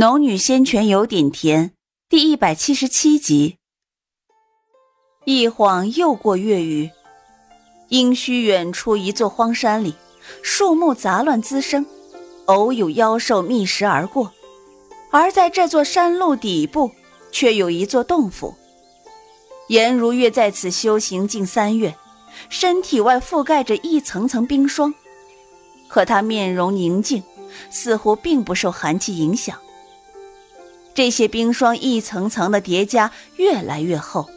农女仙泉有点甜，第一百七十七集。一晃又过月余，阴虚远处一座荒山里，树木杂乱滋生，偶有妖兽觅食而过。而在这座山路底部，却有一座洞府。颜如月在此修行近三月，身体外覆盖着一层层冰霜，可她面容宁静，似乎并不受寒气影响。这些冰霜一层层的叠加，越来越厚。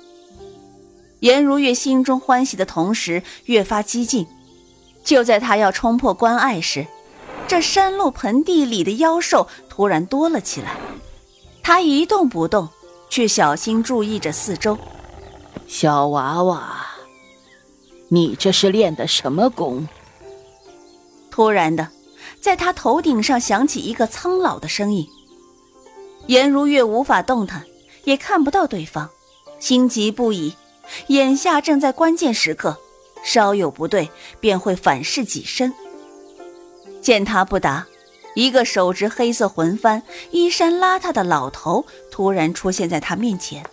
颜如月心中欢喜的同时，越发激进。就在他要冲破关隘时，这山路盆地里的妖兽突然多了起来。他一动不动，却小心注意着四周。小娃娃，你这是练的什么功？突然的，在他头顶上响起一个苍老的声音。颜如月无法动弹，也看不到对方，心急不已。眼下正在关键时刻，稍有不对便会反噬己身。见他不答，一个手执黑色魂幡、衣衫邋遢的老头突然出现在他面前。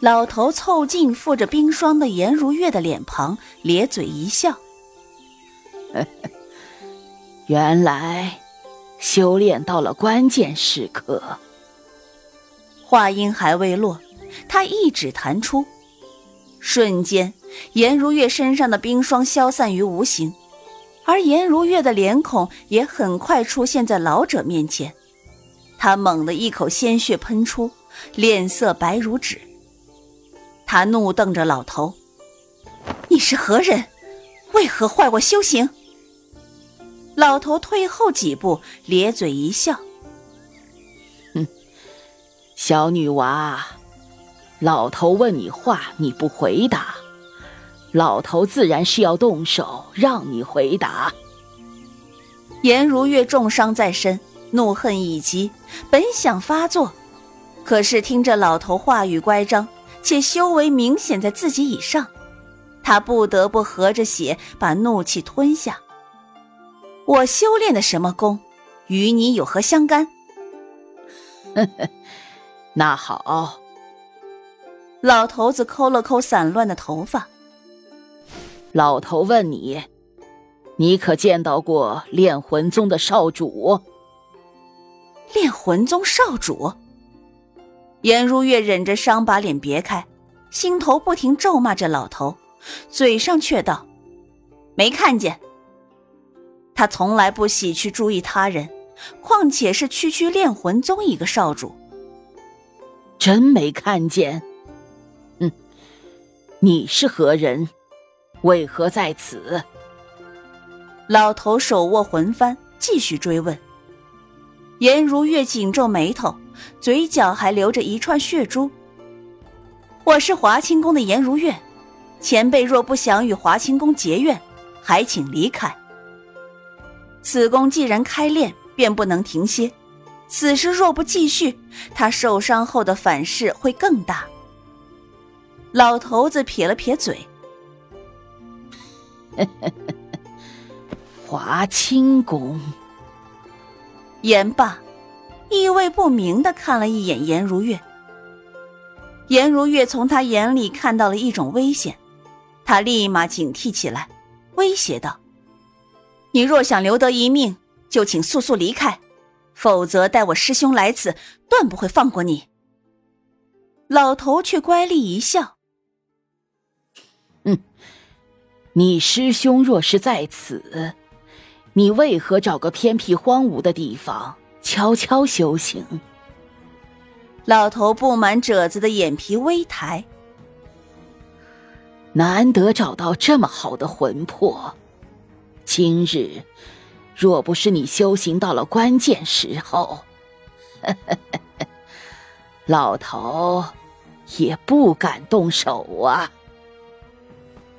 老头凑近附着冰霜的颜如月的脸庞，咧嘴一笑：“ 原来……”修炼到了关键时刻，话音还未落，他一指弹出，瞬间，颜如月身上的冰霜消散于无形，而颜如月的脸孔也很快出现在老者面前。他猛地一口鲜血喷出，脸色白如纸。他怒瞪着老头：“你是何人？为何坏我修行？”老头退后几步，咧嘴一笑：“哼，小女娃，老头问你话你不回答，老头自然是要动手让你回答。”颜如月重伤在身，怒恨已极，本想发作，可是听着老头话语乖张，且修为明显在自己以上，他不得不合着血把怒气吞下。我修炼的什么功，与你有何相干？呵呵，那好。老头子抠了抠散乱的头发。老头问你，你可见到过炼魂宗的少主？炼魂宗少主？颜如月忍着伤把脸别开，心头不停咒骂着老头，嘴上却道：“没看见。”他从来不喜去注意他人，况且是区区炼魂宗一个少主。真没看见。嗯，你是何人？为何在此？老头手握魂幡，继续追问。颜如月紧皱眉头，嘴角还留着一串血珠。我是华清宫的颜如月，前辈若不想与华清宫结怨，还请离开。此功既然开练，便不能停歇。此时若不继续，他受伤后的反噬会更大。老头子撇了撇嘴：“ 华清宫。”言罢，意味不明的看了一眼颜如月。颜如月从他眼里看到了一种危险，他立马警惕起来，威胁道。你若想留得一命，就请速速离开，否则待我师兄来此，断不会放过你。老头却乖戾一笑：“嗯，你师兄若是在此，你为何找个偏僻荒芜的地方悄悄修行？”老头布满褶子的眼皮微抬，难得找到这么好的魂魄。今日，若不是你修行到了关键时候，老头也不敢动手啊。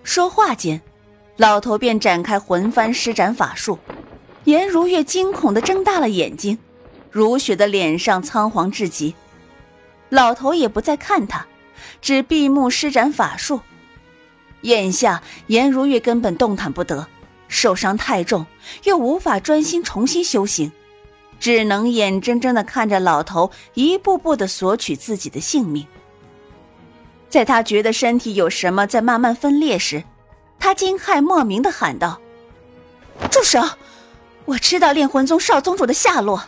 说话间，老头便展开魂幡施展法术。颜如月惊恐的睁大了眼睛，如雪的脸上仓皇至极。老头也不再看他，只闭目施展法术。眼下，颜如月根本动弹不得。受伤太重，又无法专心重新修行，只能眼睁睁的看着老头一步步的索取自己的性命。在他觉得身体有什么在慢慢分裂时，他惊骇莫名的喊道：“住手！我知道炼魂宗少宗主的下落。”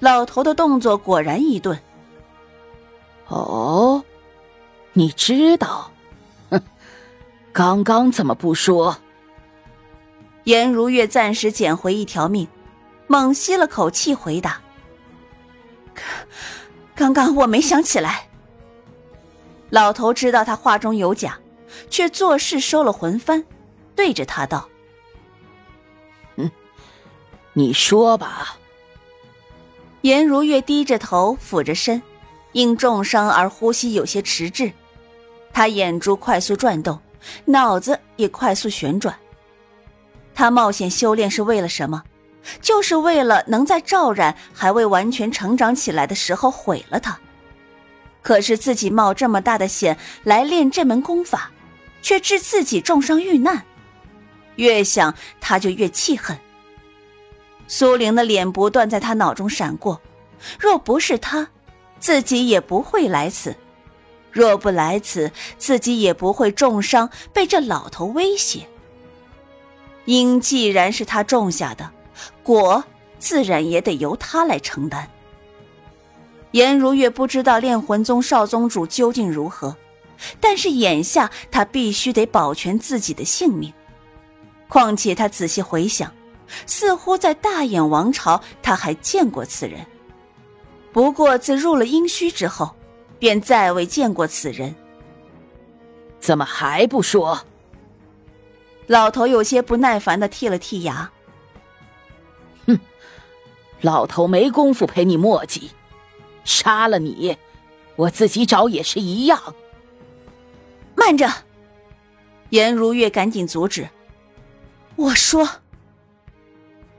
老头的动作果然一顿。哦，你知道？哼，刚刚怎么不说？颜如月暂时捡回一条命，猛吸了口气，回答：“刚刚我没想起来。”老头知道他话中有假，却作势收了魂幡，对着他道：“嗯，你说吧。”颜如月低着头，俯着身，因重伤而呼吸有些迟滞，他眼珠快速转动，脑子也快速旋转。他冒险修炼是为了什么？就是为了能在赵冉还未完全成长起来的时候毁了他。可是自己冒这么大的险来练这门功法，却致自己重伤遇难，越想他就越气恨。苏玲的脸不断在他脑中闪过，若不是他，自己也不会来此；若不来此，自己也不会重伤，被这老头威胁。因既然是他种下的果，自然也得由他来承担。颜如月不知道炼魂宗少宗主究竟如何，但是眼下他必须得保全自己的性命。况且他仔细回想，似乎在大眼王朝他还见过此人，不过自入了阴虚之后，便再未见过此人。怎么还不说？老头有些不耐烦的剔了剔牙。哼，老头没工夫陪你磨叽。杀了你，我自己找也是一样。慢着，颜如月赶紧阻止。我说，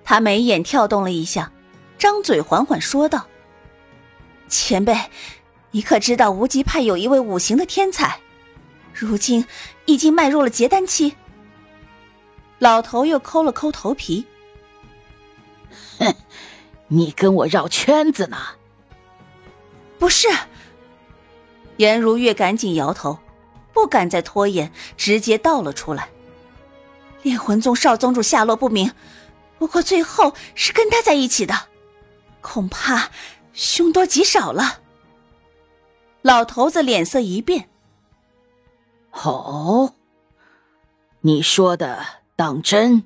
他眉眼跳动了一下，张嘴缓缓说道：“前辈，你可知道无极派有一位五行的天才，如今已经迈入了结丹期？”老头又抠了抠头皮，哼，你跟我绕圈子呢。不是，颜如月赶紧摇头，不敢再拖延，直接道了出来。炼魂宗少宗主下落不明，不过最后是跟他在一起的，恐怕凶多吉少了。老头子脸色一变：“哦，你说的当真？”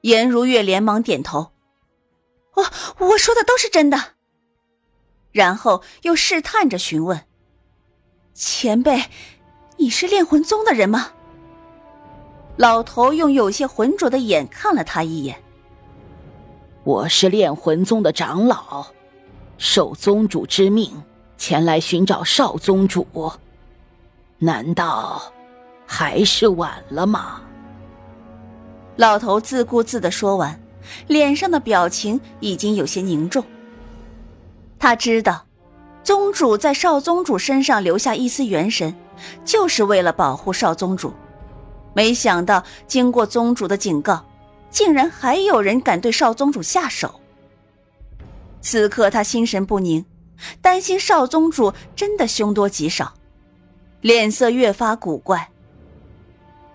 颜如月连忙点头：“我我说的都是真的。”然后又试探着询问：“前辈，你是炼魂宗的人吗？”老头用有些浑浊的眼看了他一眼：“我是炼魂宗的长老，受宗主之命前来寻找少宗主，难道还是晚了吗？”老头自顾自的说完，脸上的表情已经有些凝重。他知道，宗主在少宗主身上留下一丝元神，就是为了保护少宗主。没想到，经过宗主的警告，竟然还有人敢对少宗主下手。此刻他心神不宁，担心少宗主真的凶多吉少，脸色越发古怪。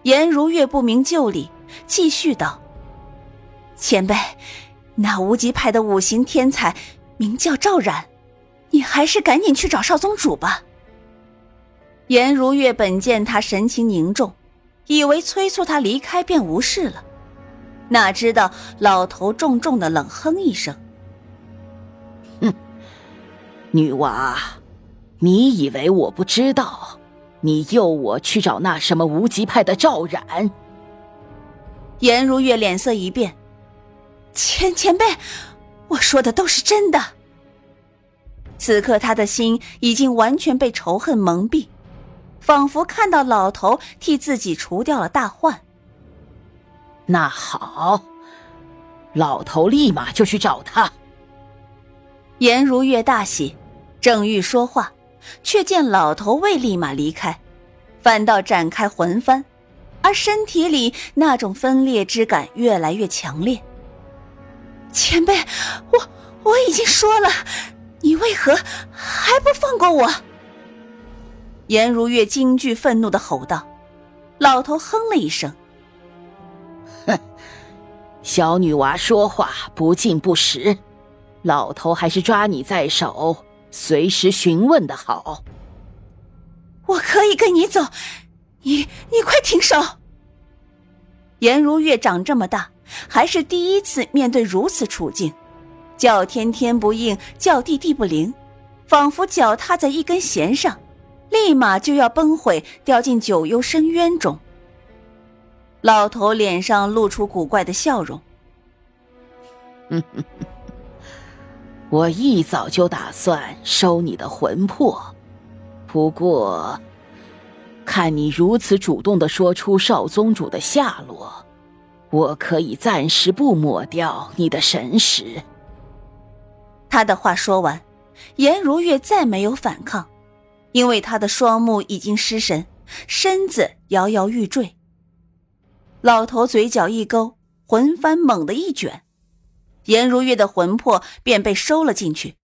颜如月不明就里，继续道：“前辈，那无极派的五行天才。”名叫赵冉，你还是赶紧去找少宗主吧。颜如月本见他神情凝重，以为催促他离开便无事了，哪知道老头重重的冷哼一声：“哼，女娃，你以为我不知道？你诱我去找那什么无极派的赵冉？”颜如月脸色一变：“前前辈。”我说的都是真的。此刻他的心已经完全被仇恨蒙蔽，仿佛看到老头替自己除掉了大患。那好，老头立马就去找他。颜如月大喜，正欲说话，却见老头未立马离开，反倒展开魂幡，而身体里那种分裂之感越来越强烈。前辈，我我已经说了，你为何还不放过我？颜如月惊惧愤怒的吼道。老头哼了一声：“哼，小女娃说话不敬不实，老头还是抓你在手，随时询问的好。”我可以跟你走，你你快停手！颜如月长这么大，还是第一次面对如此处境，叫天天不应，叫地地不灵，仿佛脚踏在一根弦上，立马就要崩毁，掉进九幽深渊中。老头脸上露出古怪的笑容：“我一早就打算收你的魂魄。”不过，看你如此主动的说出少宗主的下落，我可以暂时不抹掉你的神识。他的话说完，颜如月再没有反抗，因为他的双目已经失神，身子摇摇欲坠。老头嘴角一勾，魂幡猛地一卷，颜如月的魂魄便被收了进去。